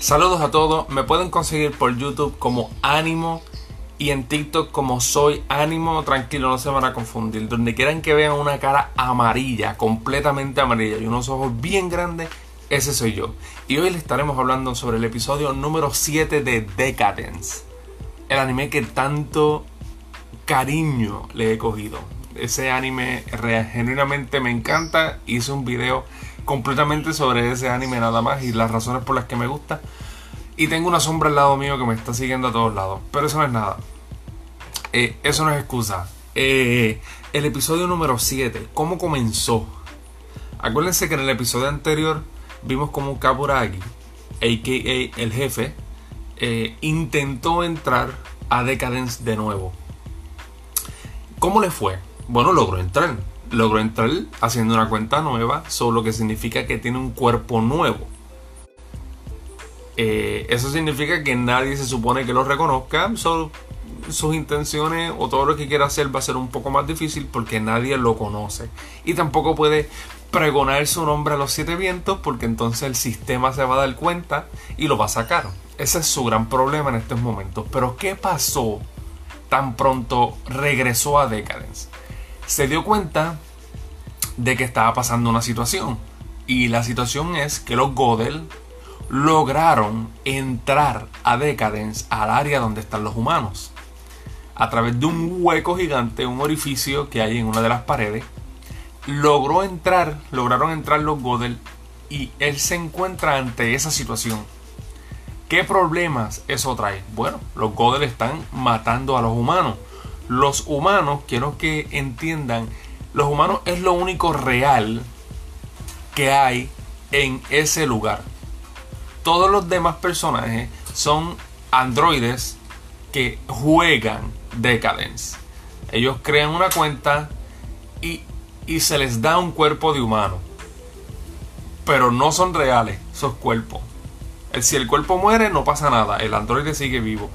Saludos a todos, me pueden conseguir por YouTube como Ánimo y en TikTok como Soy Ánimo, tranquilo, no se van a confundir. Donde quieran que vean una cara amarilla, completamente amarilla y unos ojos bien grandes, ese soy yo. Y hoy les estaremos hablando sobre el episodio número 7 de Decadence. El anime que tanto cariño le he cogido. Ese anime genuinamente me encanta. Hice un video completamente sobre ese anime nada más y las razones por las que me gusta. Y tengo una sombra al lado mío que me está siguiendo a todos lados. Pero eso no es nada. Eh, eso no es excusa. Eh, el episodio número 7. ¿Cómo comenzó? Acuérdense que en el episodio anterior vimos como Kaburagi, a.k.a. el jefe, eh, intentó entrar a Decadence de nuevo. ¿Cómo le fue? Bueno, logró entrar. Logró entrar haciendo una cuenta nueva, solo que significa que tiene un cuerpo nuevo. Eh, eso significa que nadie se supone que lo reconozca. Solo sus intenciones o todo lo que quiera hacer va a ser un poco más difícil porque nadie lo conoce. Y tampoco puede pregonar su nombre a los siete vientos porque entonces el sistema se va a dar cuenta y lo va a sacar. Ese es su gran problema en estos momentos. Pero ¿qué pasó tan pronto regresó a Decadence? Se dio cuenta de que estaba pasando una situación. Y la situación es que los Godel lograron entrar a Decadence al área donde están los humanos. A través de un hueco gigante, un orificio que hay en una de las paredes, logró entrar, lograron entrar los Godel y él se encuentra ante esa situación. ¿Qué problemas eso trae? Bueno, los Godel están matando a los humanos. Los humanos, quiero que entiendan, los humanos es lo único real que hay en ese lugar. Todos los demás personajes son androides que juegan Decadence. Ellos crean una cuenta y y se les da un cuerpo de humano. Pero no son reales esos cuerpos. Si el cuerpo muere, no pasa nada. El androide sigue vivo.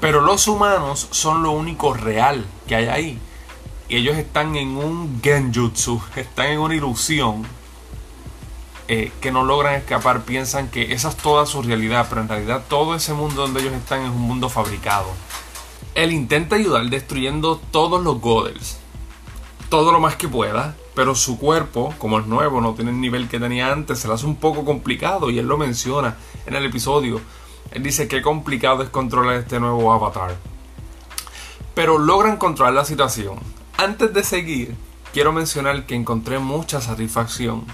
Pero los humanos son lo único real que hay ahí. Y ellos están en un genjutsu, están en una ilusión eh, que no logran escapar. Piensan que esa es toda su realidad, pero en realidad todo ese mundo donde ellos están es un mundo fabricado. Él intenta ayudar destruyendo todos los Godels todo lo más que pueda, pero su cuerpo, como es nuevo, no tiene el nivel que tenía antes, se le hace un poco complicado y él lo menciona en el episodio. Él dice que complicado es controlar este nuevo avatar. Pero logran controlar la situación. Antes de seguir, quiero mencionar que encontré mucha satisfacción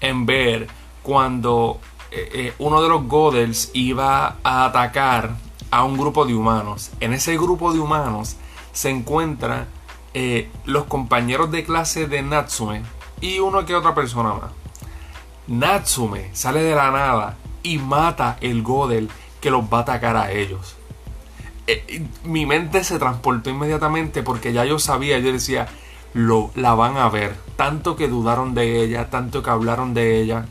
en ver cuando eh, eh, uno de los Godels iba a atacar a un grupo de humanos. En ese grupo de humanos se encuentra eh, los compañeros de clase de Natsume y uno que otra persona más. Natsume sale de la nada y mata el Godel que los va a atacar a ellos. Eh, mi mente se transportó inmediatamente porque ya yo sabía, yo decía, lo, la van a ver. Tanto que dudaron de ella, tanto que hablaron de ella,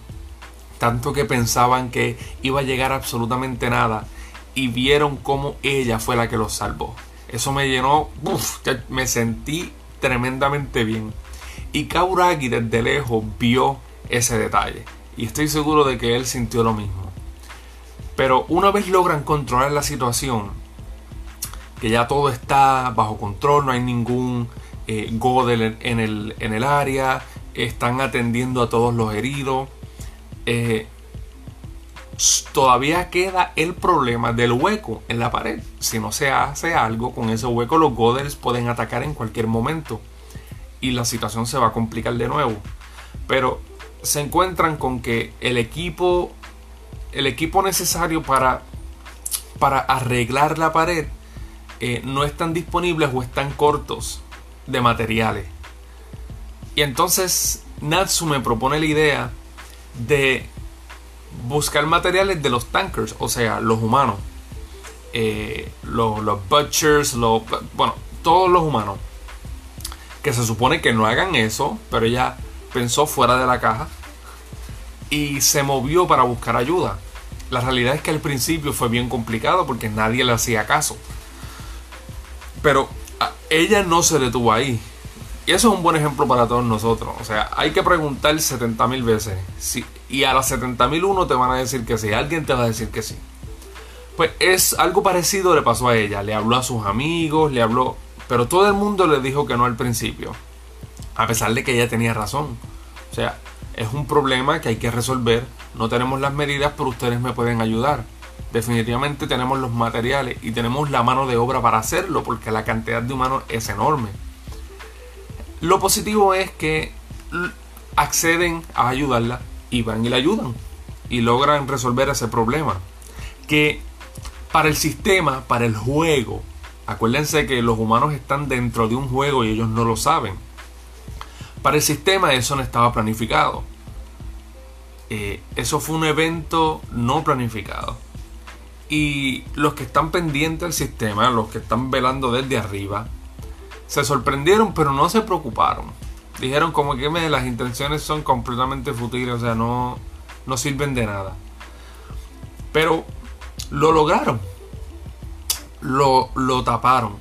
tanto que pensaban que iba a llegar absolutamente nada y vieron cómo ella fue la que los salvó. Eso me llenó, me sentí tremendamente bien. Y Kauragi desde lejos vio ese detalle. Y estoy seguro de que él sintió lo mismo. Pero una vez logran controlar la situación, que ya todo está bajo control, no hay ningún eh, Godel en el, en el área, están atendiendo a todos los heridos. Eh, todavía queda el problema del hueco en la pared. Si no se hace algo con ese hueco, los Godels pueden atacar en cualquier momento y la situación se va a complicar de nuevo. Pero se encuentran con que el equipo, el equipo necesario para, para arreglar la pared eh, no están disponibles o están cortos de materiales. Y entonces Natsu me propone la idea de buscar materiales de los tankers, o sea, los humanos. Eh, los, butchers, bueno, todos los humanos. Que se supone que no hagan eso, pero ella pensó fuera de la caja y se movió para buscar ayuda. La realidad es que al principio fue bien complicado porque nadie le hacía caso. Pero ella no se detuvo ahí. Y eso es un buen ejemplo para todos nosotros. O sea, hay que preguntar 70 mil veces. Si, y a las 70.001 te van a decir que sí, alguien te va a decir que sí. Pues es algo parecido le pasó a ella, le habló a sus amigos, le habló, pero todo el mundo le dijo que no al principio, a pesar de que ella tenía razón. O sea, es un problema que hay que resolver, no tenemos las medidas, pero ustedes me pueden ayudar. Definitivamente tenemos los materiales y tenemos la mano de obra para hacerlo, porque la cantidad de humanos es enorme. Lo positivo es que acceden a ayudarla y van y la ayudan y logran resolver ese problema. Que para el sistema, para el juego, acuérdense que los humanos están dentro de un juego y ellos no lo saben. Para el sistema eso no estaba planificado. Eh, eso fue un evento no planificado. Y los que están pendientes del sistema, los que están velando desde arriba, se sorprendieron pero no se preocuparon dijeron como que las intenciones son completamente futiles, o sea, no, no sirven de nada. Pero lo lograron. Lo, lo taparon.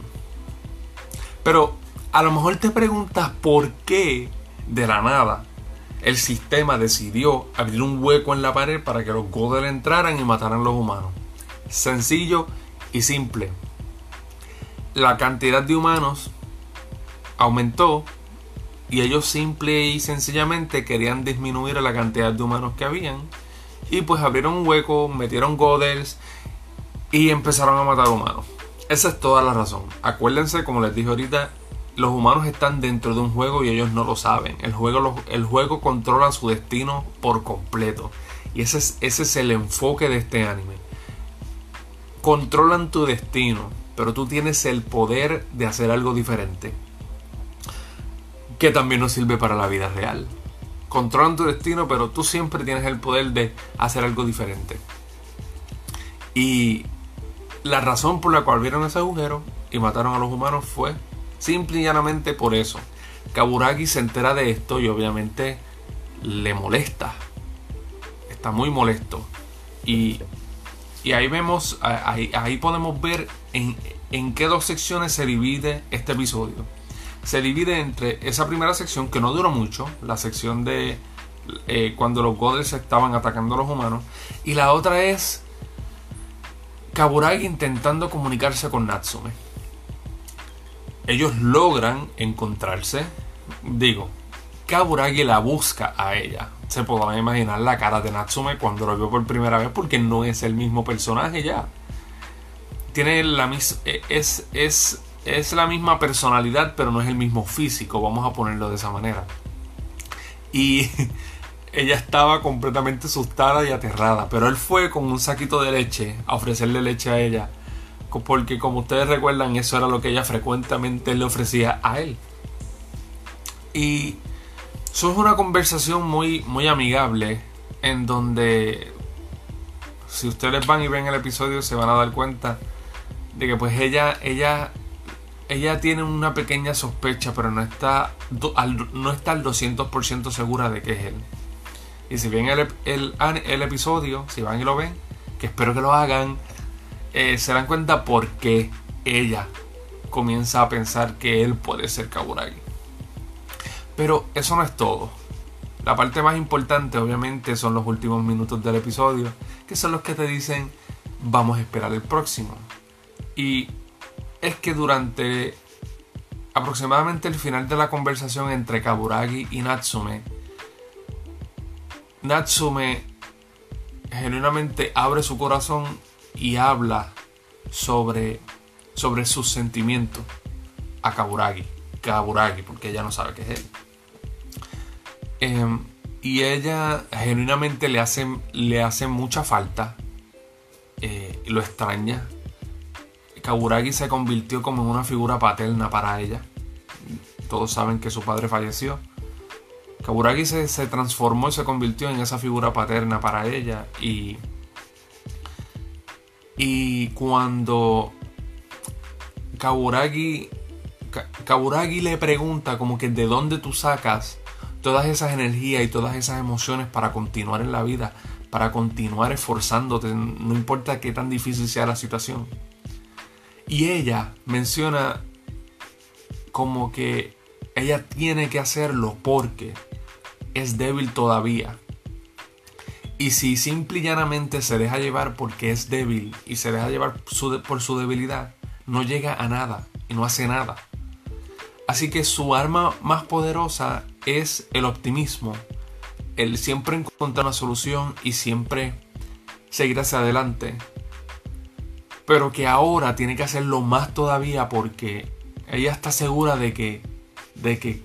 Pero a lo mejor te preguntas por qué de la nada el sistema decidió abrir un hueco en la pared para que los Godel entraran y mataran a los humanos. Sencillo y simple. La cantidad de humanos aumentó y ellos simple y sencillamente querían disminuir la cantidad de humanos que habían y pues abrieron un hueco, metieron godels y empezaron a matar humanos. Esa es toda la razón. Acuérdense, como les dije ahorita, los humanos están dentro de un juego y ellos no lo saben. El juego, el juego controla su destino por completo. Y ese es, ese es el enfoque de este anime. Controlan tu destino, pero tú tienes el poder de hacer algo diferente que también nos sirve para la vida real. Controlan tu destino, pero tú siempre tienes el poder de hacer algo diferente. Y la razón por la cual vieron ese agujero y mataron a los humanos fue simple y llanamente por eso. Kaburagi se entera de esto y obviamente le molesta. Está muy molesto. Y, y ahí vemos, ahí, ahí podemos ver en, en qué dos secciones se divide este episodio se divide entre esa primera sección que no duró mucho, la sección de eh, cuando los Godels estaban atacando a los humanos, y la otra es Kaburagi intentando comunicarse con Natsume. Ellos logran encontrarse, digo, Kaburagi la busca a ella. Se podrán imaginar la cara de Natsume cuando lo vio por primera vez porque no es el mismo personaje ya. Tiene la misma... E, es, es es la misma personalidad, pero no es el mismo físico, vamos a ponerlo de esa manera. Y ella estaba completamente asustada y aterrada, pero él fue con un saquito de leche a ofrecerle leche a ella, porque como ustedes recuerdan, eso era lo que ella frecuentemente le ofrecía a él. Y eso es una conversación muy, muy amigable, en donde si ustedes van y ven el episodio se van a dar cuenta de que pues ella, ella ella tiene una pequeña sospecha, pero no está, no está al 200% segura de que es él. Y si ven el, el, episodio, si van y lo ven, que espero que lo hagan, eh, se dan cuenta por qué ella comienza a pensar que él puede ser Kaburagi. Pero eso no es todo. La parte más importante obviamente son los últimos minutos del episodio, que son los que te dicen vamos a esperar el próximo. Y es que durante aproximadamente el final de la conversación entre Kaburagi y Natsume, Natsume genuinamente abre su corazón y habla sobre, sobre sus sentimientos a Kaburagi. Kaburagi, porque ella no sabe qué es él. Em, y ella genuinamente le hace, le hace mucha falta. Eh, lo extraña. Kaburagi se convirtió como en una figura paterna para ella. Todos saben que su padre falleció. Kaburagi se, transformó y se convirtió en esa figura paterna para ella. Y, y cuando Kaburagi, Kaburagi le pregunta como que de dónde tú sacas todas esas energías y todas esas emociones para continuar en la vida, para continuar esforzándote, no importa qué tan difícil sea la situación. Y ella menciona como que ella tiene que hacerlo porque es débil todavía. Y si simple y llanamente se deja llevar porque es débil y se deja llevar por su debilidad, no llega a nada y no hace nada. Así que su arma más poderosa es el optimismo, el siempre encontrar una solución y siempre seguir hacia adelante. Pero que ahora tiene que hacerlo más todavía porque ella está segura de que, de que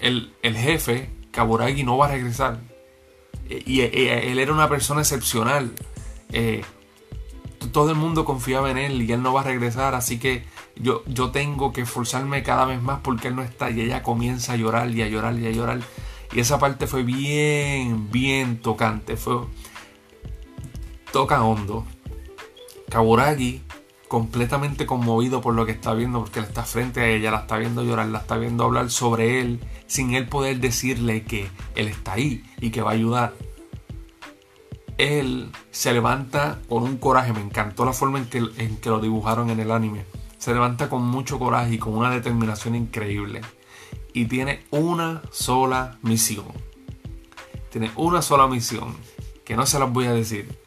el, jefe, Kaburagi, no va a regresar. Y, él era una persona excepcional. Eh, todo el mundo confiaba en él y él no va a regresar, así que yo, yo tengo que esforzarme cada vez más porque él no está. Y ella comienza a llorar y a llorar y a llorar. Y esa parte fue bien, bien tocante. Fue. Toca hondo. Kaburagi, completamente conmovido por lo que está viendo, porque él está frente a ella, la está viendo llorar, la está viendo hablar sobre él, sin él poder decirle que él está ahí y que va a ayudar él se levanta con un coraje. Me encantó la forma en que, en que lo dibujaron en el anime. Se levanta con mucho coraje y con una determinación increíble. Y tiene una sola misión. Tiene una sola misión. Que no se las voy a decir.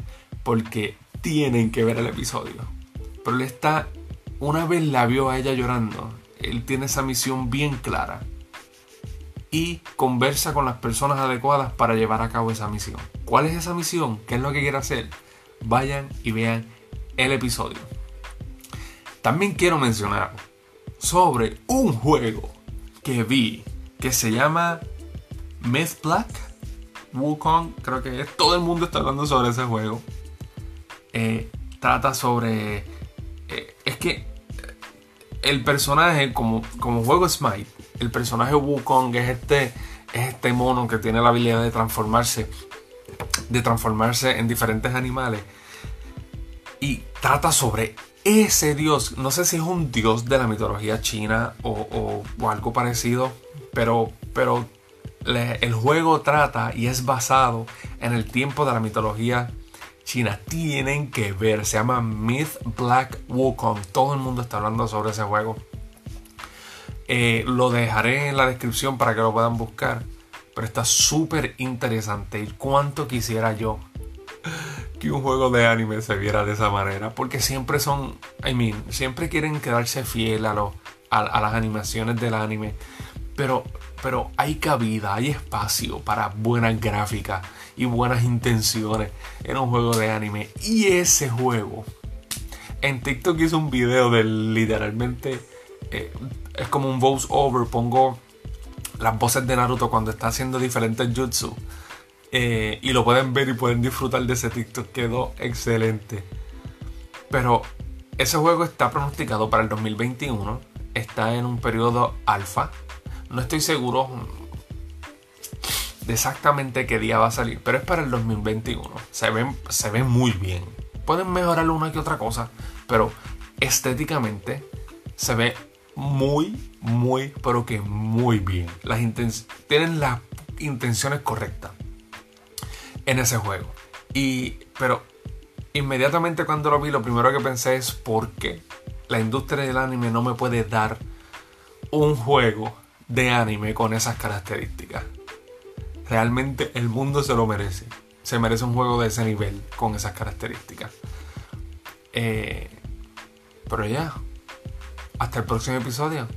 Porque tienen que ver el episodio. Pero él está. Una vez la vio a ella llorando. Él tiene esa misión bien clara. Y conversa con las personas adecuadas para llevar a cabo esa misión. ¿Cuál es esa misión? ¿Qué es lo que quiere hacer? Vayan y vean el episodio. También quiero mencionar sobre un juego que vi que se llama Myth Black. Wukong, creo que todo el mundo está hablando sobre ese juego. Eh, trata sobre. Que el personaje, como, como juego Smite, el personaje Wukong es este, es este mono que tiene la habilidad de transformarse de transformarse en diferentes animales. Y trata sobre ese dios. No sé si es un dios de la mitología china o, algo parecido. Pero, pero el juego trata y es basado en el tiempo de la mitología china. Tienen que ver. Se llama Myth Black Wukong. Todo el mundo está hablando sobre ese juego. Eh, lo dejaré en la descripción para que lo puedan buscar. Pero está súper interesante. Y cuánto quisiera yo que un juego de anime se viera de esa manera. Porque siempre son, I mean, siempre quieren quedarse fiel a, a, las animaciones del anime. Pero, pero hay cabida, hay espacio para buenas gráficas y buenas intenciones en un juego de anime. Y ese juego, en TikTok hice un video de literalmente, eh, es como un voice over, pongo las voces de Naruto cuando está haciendo diferentes jutsu. Eh, y lo pueden ver y pueden disfrutar de ese TikTok. Quedó excelente. Pero ese juego está pronosticado para el 2021. Está en un periodo alfa. No estoy seguro de exactamente qué día va a salir. Pero es para el 2021. Se ve, se muy bien. Pueden mejorar una que otra cosa. Pero estéticamente se ve muy, muy, pero que muy bien. Tienen las intenciones correctas en ese juego. Y, pero inmediatamente cuando lo vi, lo primero que pensé es por qué la industria del anime no me puede dar un juego de anime con esas características. Realmente el mundo se lo merece. Se merece un juego de ese nivel con esas características. Eh, pero ya, hasta el próximo episodio.